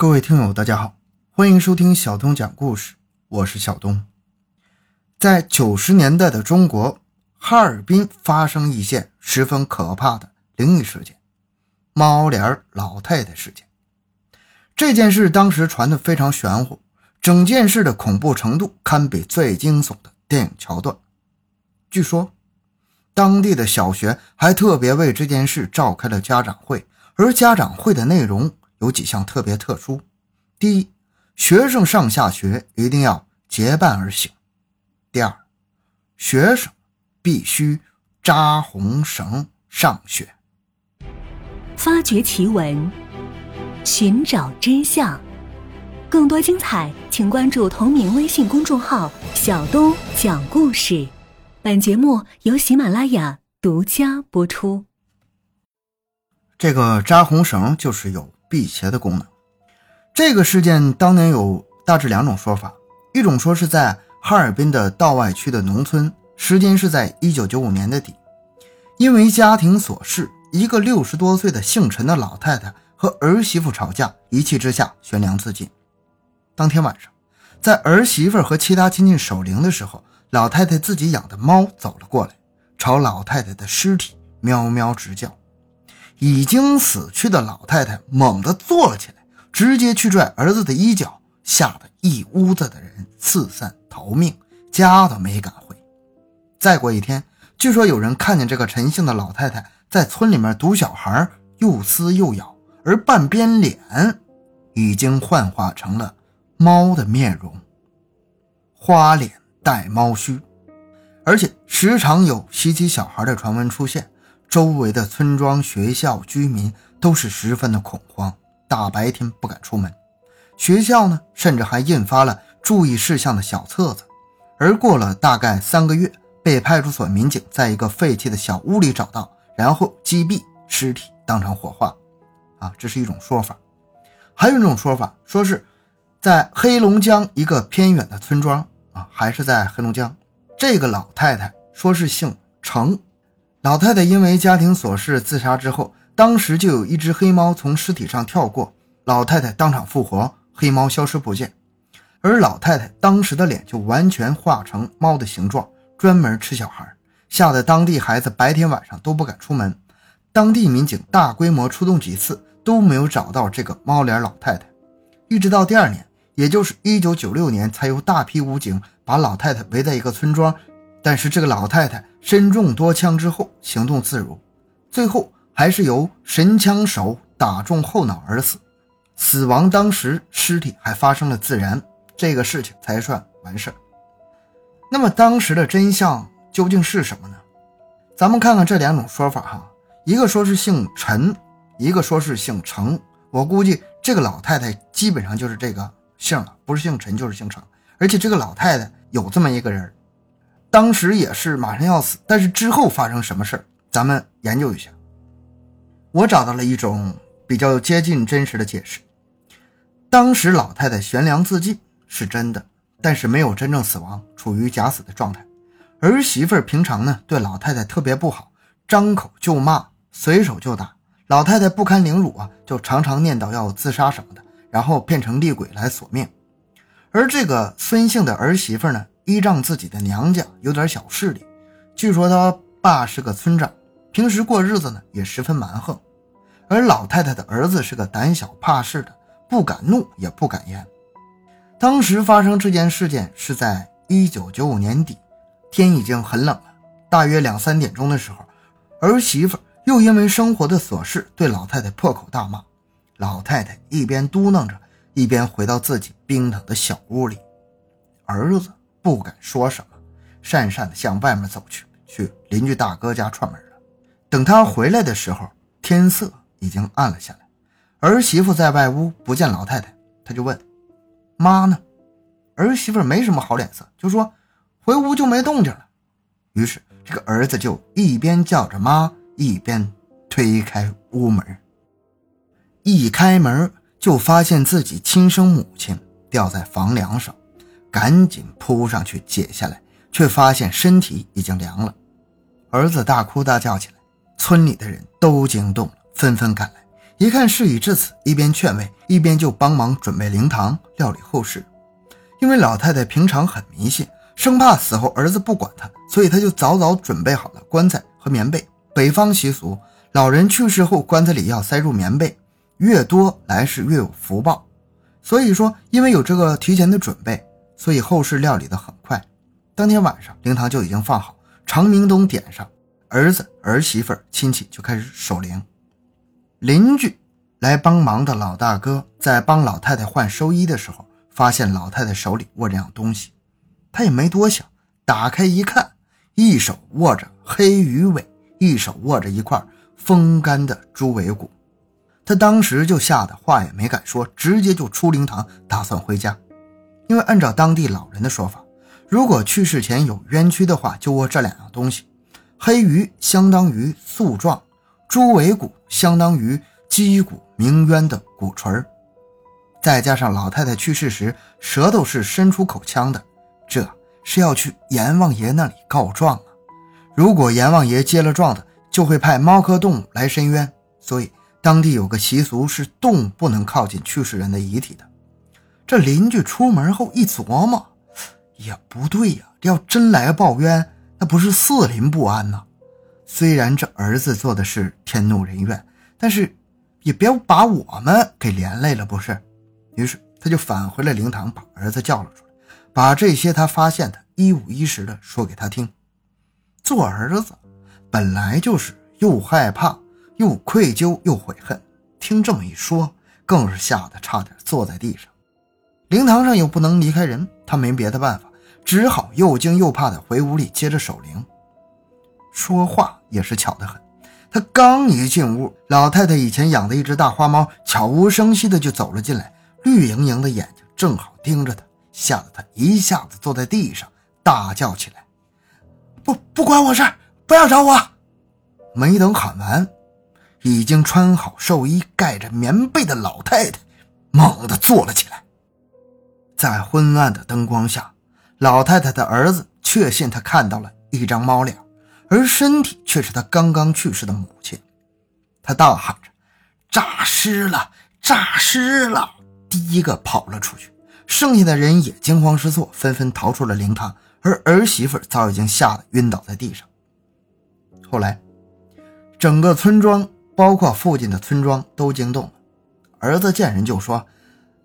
各位听友，大家好，欢迎收听小东讲故事，我是小东。在九十年代的中国，哈尔滨发生一件十分可怕的灵异事件——猫脸老太太事件。这件事当时传得非常玄乎，整件事的恐怖程度堪比最惊悚的电影桥段。据说，当地的小学还特别为这件事召开了家长会，而家长会的内容。有几项特别特殊：第一，学生上下学一定要结伴而行；第二，学生必须扎红绳上学。发掘奇闻，寻找真相，更多精彩，请关注同名微信公众号“小东讲故事”。本节目由喜马拉雅独家播出。这个扎红绳就是有。辟邪的功能。这个事件当年有大致两种说法，一种说是在哈尔滨的道外区的农村，时间是在一九九五年的底，因为家庭琐事，一个六十多岁的姓陈的老太太和儿媳妇吵架，一气之下悬梁自尽。当天晚上，在儿媳妇和其他亲戚守灵的时候，老太太自己养的猫走了过来，朝老太太的尸体喵喵直叫。已经死去的老太太猛地坐了起来，直接去拽儿子的衣角，吓得一屋子的人四散逃命，家都没敢回。再过一天，据说有人看见这个陈姓的老太太在村里面堵小孩，又撕又咬，而半边脸已经幻化成了猫的面容，花脸带猫须，而且时常有袭击小孩的传闻出现。周围的村庄、学校、居民都是十分的恐慌，大白天不敢出门。学校呢，甚至还印发了注意事项的小册子。而过了大概三个月，被派出所民警在一个废弃的小屋里找到，然后击毙尸体，当场火化。啊，这是一种说法。还有一种说法，说是在黑龙江一个偏远的村庄啊，还是在黑龙江，这个老太太说是姓程。老太太因为家庭琐事自杀之后，当时就有一只黑猫从尸体上跳过，老太太当场复活，黑猫消失不见，而老太太当时的脸就完全化成猫的形状，专门吃小孩，吓得当地孩子白天晚上都不敢出门。当地民警大规模出动几次都没有找到这个猫脸老太太，一直到第二年，也就是一九九六年，才有大批武警把老太太围在一个村庄。但是这个老太太身中多枪之后行动自如，最后还是由神枪手打中后脑而死。死亡当时尸体还发生了自燃，这个事情才算完事儿。那么当时的真相究竟是什么呢？咱们看看这两种说法哈，一个说是姓陈，一个说是姓程。我估计这个老太太基本上就是这个姓了，不是姓陈就是姓程。而且这个老太太有这么一个人。当时也是马上要死，但是之后发生什么事，咱们研究一下。我找到了一种比较接近真实的解释：当时老太太悬梁自尽是真的，但是没有真正死亡，处于假死的状态。儿媳妇平常呢对老太太特别不好，张口就骂，随手就打，老太太不堪凌辱啊，就常常念叨要自杀什么的，然后变成厉鬼来索命。而这个孙姓的儿媳妇呢？依仗自己的娘家有点小势力，据说他爸是个村长，平时过日子呢也十分蛮横。而老太太的儿子是个胆小怕事的，不敢怒也不敢言。当时发生这件事件是在一九九五年底，天已经很冷了，大约两三点钟的时候，儿媳妇又因为生活的琐事对老太太破口大骂。老太太一边嘟囔着，一边回到自己冰冷的小屋里，儿子。不敢说什么，讪讪地向外面走去，去邻居大哥家串门了。等他回来的时候，天色已经暗了下来。儿媳妇在外屋不见老太太，他就问：“妈呢？”儿媳妇没什么好脸色，就说：“回屋就没动静了。”于是这个儿子就一边叫着妈，一边推开屋门。一开门就发现自己亲生母亲吊在房梁上。赶紧扑上去解下来，却发现身体已经凉了。儿子大哭大叫起来，村里的人都惊动了，纷纷赶来，一看事已至此，一边劝慰，一边就帮忙准备灵堂，料理后事。因为老太太平常很迷信，生怕死后儿子不管她，所以她就早早准备好了棺材和棉被。北方习俗，老人去世后，棺材里要塞入棉被，越多来世越有福报。所以说，因为有这个提前的准备，所以后事料理的很快。当天晚上，灵堂就已经放好，长明灯点上，儿子、儿媳妇、亲戚就开始守灵。邻居来帮忙的老大哥在帮老太太换寿衣的时候，发现老太太手里握着样东西，他也没多想，打开一看，一手握着黑鱼尾，一手握着一块风干的猪尾骨。他当时就吓得话也没敢说，直接就出灵堂，打算回家。因为按照当地老人的说法，如果去世前有冤屈的话，就握这两样东西：黑鱼相当于诉状，猪尾骨相当于击鼓鸣冤的鼓槌儿。再加上老太太去世时舌头是伸出口腔的，这是要去阎王爷那里告状啊！如果阎王爷接了状的，就会派猫科动物来申冤，所以。当地有个习俗，是动物不能靠近去世人的遗体的。这邻居出门后一琢磨，也不对呀，这要真来报冤，那不是四邻不安呐。虽然这儿子做的是天怒人怨，但是也别把我们给连累了，不是？于是他就返回了灵堂，把儿子叫了出来，把这些他发现的一五一十的说给他听。做儿子本来就是又害怕。又愧疚又悔恨，听这么一说，更是吓得差点坐在地上。灵堂上又不能离开人，他没别的办法，只好又惊又怕的回屋里接着守灵。说话也是巧得很，他刚一进屋，老太太以前养的一只大花猫悄无声息的就走了进来，绿莹莹的眼睛正好盯着他，吓得他一下子坐在地上，大叫起来：“不不关我事，不要找我！”没等喊完。已经穿好寿衣、盖着棉被的老太太猛地坐了起来，在昏暗的灯光下，老太太的儿子确信他看到了一张猫脸，而身体却是他刚刚去世的母亲。他大喊着：“诈尸了！诈尸了！”第一个跑了出去，剩下的人也惊慌失措，纷纷逃出了灵堂，而儿媳妇早已经吓得晕倒在地上。后来，整个村庄。包括附近的村庄都惊动了，儿子见人就说：“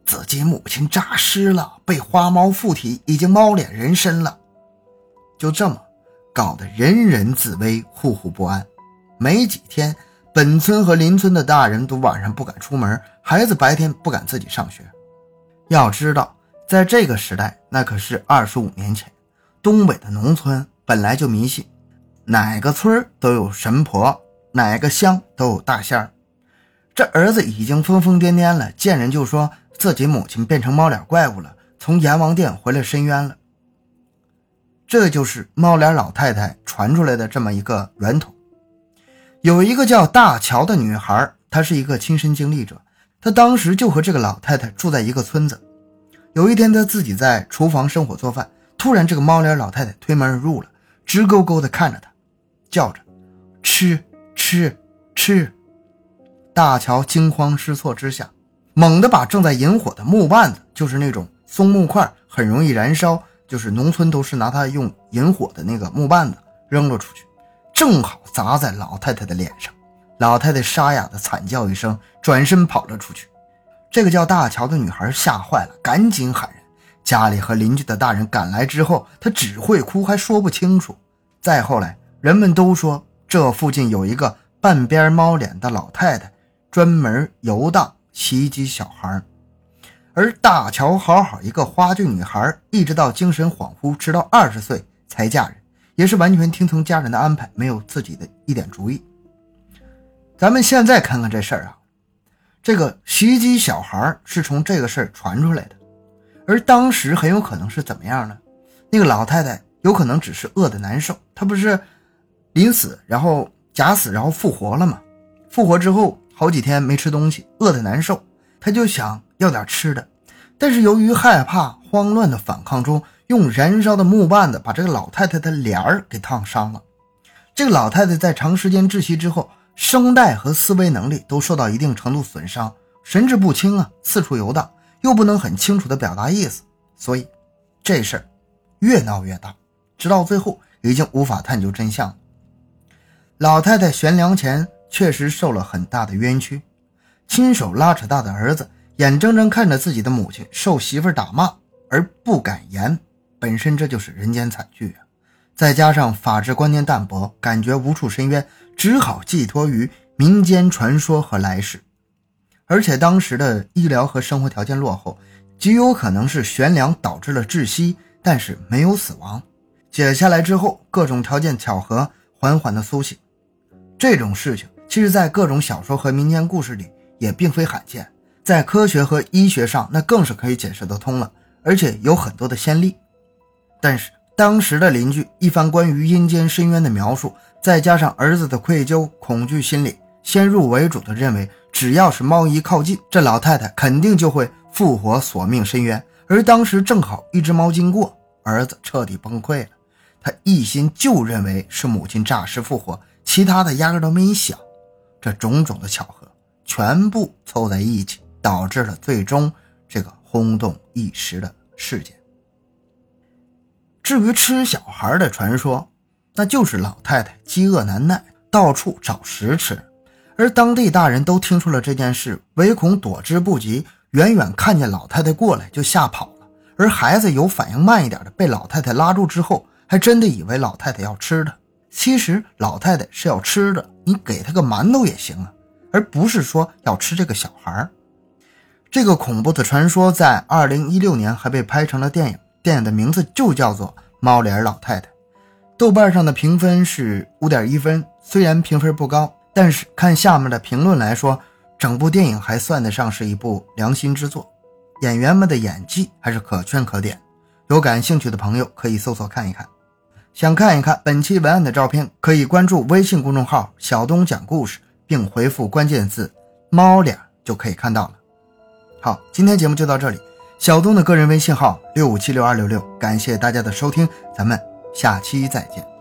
自己母亲诈尸了，被花猫附体，已经猫脸人身了。”就这么搞得人人自危，户户不安。没几天，本村和邻村的大人都晚上不敢出门，孩子白天不敢自己上学。要知道，在这个时代，那可是二十五年前，东北的农村本来就迷信，哪个村都有神婆。哪个乡都有大仙儿，这儿子已经疯疯癫癫了，见人就说自己母亲变成猫脸怪物了，从阎王殿回来申冤了。这就是猫脸老太太传出来的这么一个源头。有一个叫大乔的女孩，她是一个亲身经历者，她当时就和这个老太太住在一个村子。有一天，她自己在厨房生火做饭，突然这个猫脸老太太推门而入了，直勾勾地看着她，叫着吃。吃吃，大乔惊慌失措之下，猛地把正在引火的木棒子，就是那种松木块，很容易燃烧，就是农村都是拿它用引火的那个木棒子扔了出去，正好砸在老太太的脸上。老太太沙哑的惨叫一声，转身跑了出去。这个叫大乔的女孩吓坏了，赶紧喊人。家里和邻居的大人赶来之后，她只会哭，还说不清楚。再后来，人们都说。这附近有一个半边猫脸的老太太，专门游荡袭击小孩而大乔好好一个花季女孩，一直到精神恍惚，直到二十岁才嫁人，也是完全听从家人的安排，没有自己的一点主意。咱们现在看看这事儿啊，这个袭击小孩是从这个事儿传出来的，而当时很有可能是怎么样呢？那个老太太有可能只是饿得难受，她不是。临死，然后假死，然后复活了嘛？复活之后好几天没吃东西，饿得难受，他就想要点吃的。但是由于害怕，慌乱的反抗中，用燃烧的木棒子把这个老太太的脸儿给烫伤了。这个老太太在长时间窒息之后，声带和思维能力都受到一定程度损伤，神志不清啊，四处游荡，又不能很清楚地表达意思，所以这事儿越闹越大，直到最后已经无法探究真相。老太太悬梁前确实受了很大的冤屈，亲手拉扯大的儿子，眼睁睁看着自己的母亲受媳妇打骂而不敢言，本身这就是人间惨剧啊！再加上法治观念淡薄，感觉无处伸冤，只好寄托于民间传说和来世。而且当时的医疗和生活条件落后，极有可能是悬梁导致了窒息，但是没有死亡。解下来之后，各种条件巧合，缓缓的苏醒。这种事情，其实在各种小说和民间故事里也并非罕见，在科学和医学上，那更是可以解释得通了，而且有很多的先例。但是当时的邻居一番关于阴间深渊的描述，再加上儿子的愧疚、恐惧心理，先入为主的认为，只要是猫一靠近，这老太太肯定就会复活，索命深渊。而当时正好一只猫经过，儿子彻底崩溃了，他一心就认为是母亲诈尸复活。其他的压根都没想，这种种的巧合全部凑在一起，导致了最终这个轰动一时的事件。至于吃小孩的传说，那就是老太太饥饿难耐，到处找食吃，而当地大人都听说了这件事，唯恐躲之不及，远远看见老太太过来就吓跑了。而孩子有反应慢一点的，被老太太拉住之后，还真的以为老太太要吃的。其实老太太是要吃的，你给他个馒头也行啊，而不是说要吃这个小孩儿。这个恐怖的传说在二零一六年还被拍成了电影，电影的名字就叫做《猫脸老太太》。豆瓣上的评分是五点一分，虽然评分不高，但是看下面的评论来说，整部电影还算得上是一部良心之作，演员们的演技还是可圈可点。有感兴趣的朋友可以搜索看一看。想看一看本期文案的照片，可以关注微信公众号“小东讲故事”，并回复关键字“猫脸”就可以看到了。好，今天节目就到这里。小东的个人微信号六五七六二六六，感谢大家的收听，咱们下期再见。